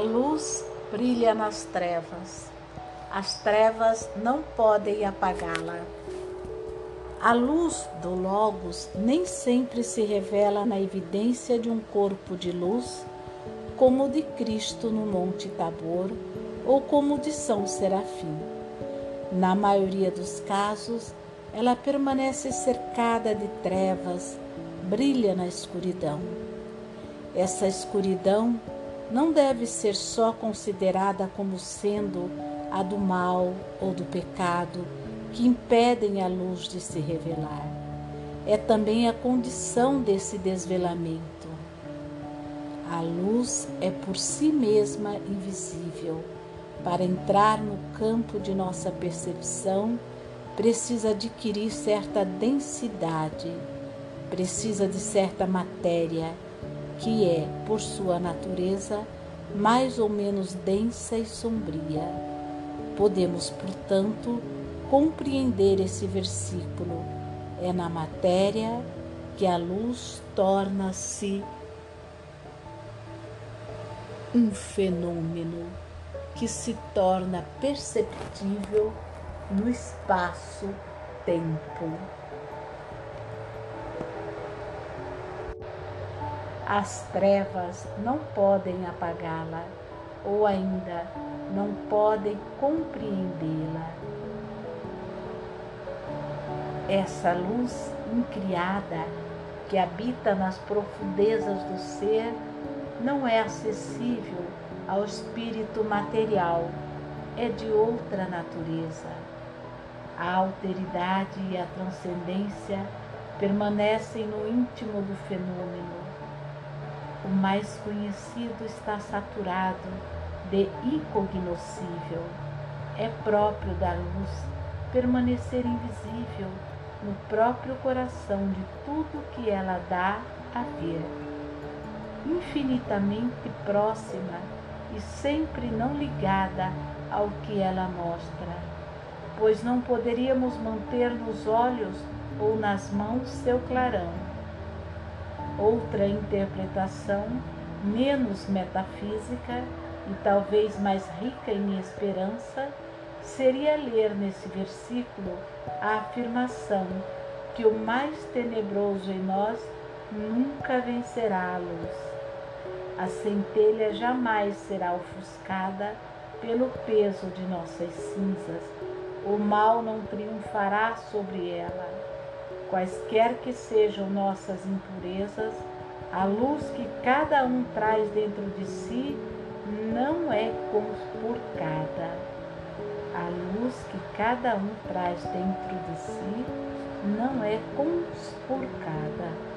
luz brilha nas trevas. As trevas não podem apagá-la. A luz do Logos nem sempre se revela na evidência de um corpo de luz, como o de Cristo no Monte Tabor ou como o de São Serafim. Na maioria dos casos, ela permanece cercada de trevas, brilha na escuridão. Essa escuridão não deve ser só considerada como sendo a do mal ou do pecado que impedem a luz de se revelar. É também a condição desse desvelamento. A luz é por si mesma invisível. Para entrar no campo de nossa percepção, precisa adquirir certa densidade, precisa de certa matéria que é, por sua natureza, mais ou menos densa e sombria. Podemos, portanto, compreender esse versículo. É na matéria que a luz torna-se um fenômeno que se torna perceptível no espaço-tempo. As trevas não podem apagá-la, ou ainda não podem compreendê-la. Essa luz incriada que habita nas profundezas do ser não é acessível ao espírito material, é de outra natureza. A alteridade e a transcendência permanecem no íntimo do fenômeno o mais conhecido está saturado de incognoscível. É próprio da luz permanecer invisível no próprio coração de tudo que ela dá a ver. Infinitamente próxima e sempre não ligada ao que ela mostra, pois não poderíamos manter nos olhos ou nas mãos seu clarão Outra interpretação, menos metafísica e talvez mais rica em esperança, seria ler nesse versículo a afirmação que o mais tenebroso em nós nunca vencerá a luz. A centelha jamais será ofuscada pelo peso de nossas cinzas. O mal não triunfará sobre ela quaisquer que sejam nossas impurezas, a luz que cada um traz dentro de si não é conspurcada. A luz que cada um traz dentro de si não é conspurcada.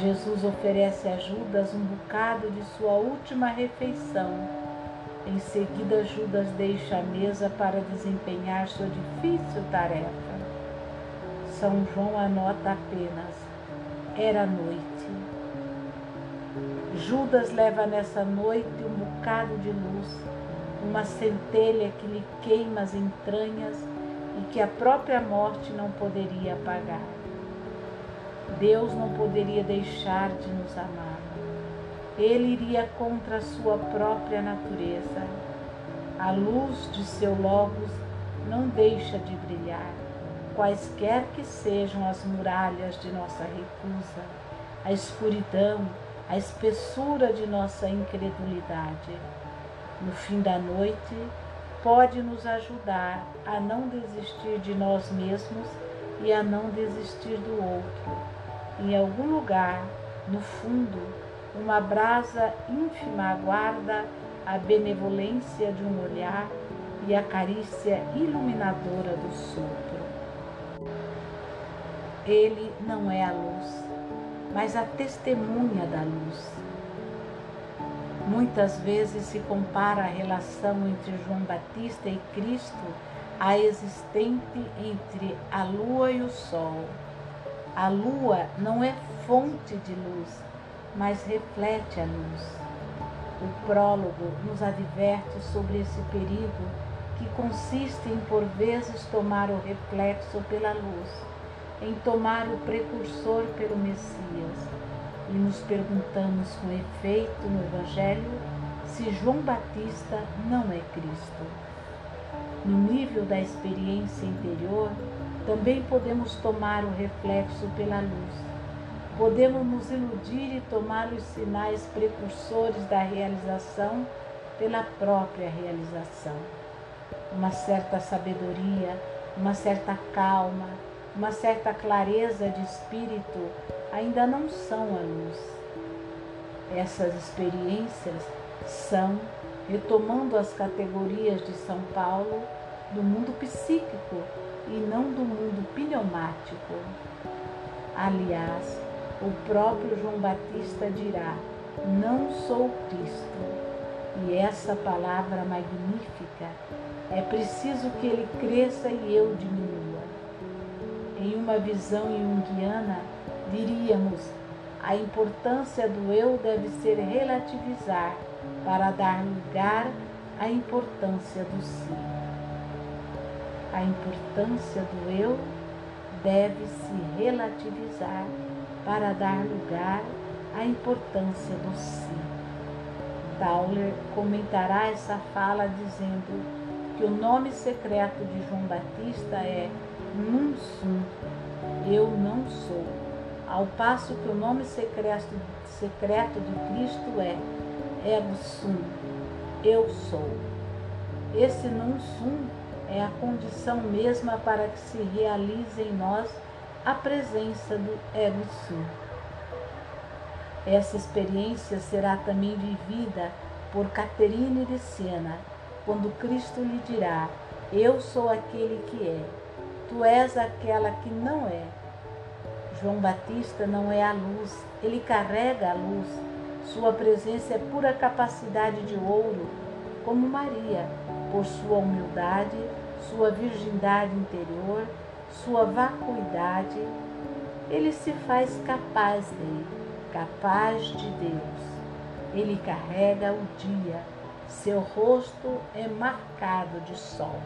Jesus oferece a Judas um bocado de sua última refeição. Em seguida, Judas deixa a mesa para desempenhar sua difícil tarefa. São João anota apenas: era noite. Judas leva nessa noite um bocado de luz, uma centelha que lhe queima as entranhas e que a própria morte não poderia apagar. Deus não poderia deixar de nos amar. Ele iria contra a sua própria natureza. A luz de seu Logos não deixa de brilhar quaisquer que sejam as muralhas de nossa recusa, a escuridão, a espessura de nossa incredulidade. No fim da noite, pode nos ajudar a não desistir de nós mesmos e a não desistir do outro. Em algum lugar, no fundo, uma brasa ínfima aguarda a benevolência de um olhar e a carícia iluminadora do sopro. Ele não é a luz, mas a testemunha da luz. Muitas vezes se compara a relação entre João Batista e Cristo à existente entre a lua e o sol. A lua não é fonte de luz, mas reflete a luz. O prólogo nos adverte sobre esse perigo que consiste em por vezes tomar o reflexo pela luz em tomar o precursor pelo Messias. E nos perguntamos com efeito no Evangelho se João Batista não é Cristo. No nível da experiência interior, também podemos tomar o reflexo pela luz. Podemos nos iludir e tomar os sinais precursores da realização pela própria realização. Uma certa sabedoria, uma certa calma, uma certa clareza de espírito ainda não são a luz. Essas experiências são, retomando as categorias de São Paulo, do mundo psíquico e não do mundo pneumático. Aliás, o próprio João Batista dirá: Não sou Cristo. E essa palavra magnífica é preciso que ele cresça e eu diminua. Em uma visão junguiana, diríamos: a importância do eu deve ser relativizar para dar lugar à importância do si. A importância do eu deve se relativizar para dar lugar à importância do si. Tauler comentará essa fala dizendo que o nome secreto de João Batista é Num Sum, eu não sou, ao passo que o nome secreto, secreto de Cristo é Ego Sum, eu sou. Esse Num Sum é a condição mesma para que se realize em nós a presença do Ego Sum. Essa experiência será também vivida por Caterine de Sena, quando Cristo lhe dirá: Eu sou aquele que é, tu és aquela que não é. João Batista não é a luz, ele carrega a luz. Sua presença é pura capacidade de ouro, como Maria, por sua humildade, sua virgindade interior, sua vacuidade, ele se faz capaz dele, capaz de Deus. Ele carrega o dia, seu rosto é marcado de sol.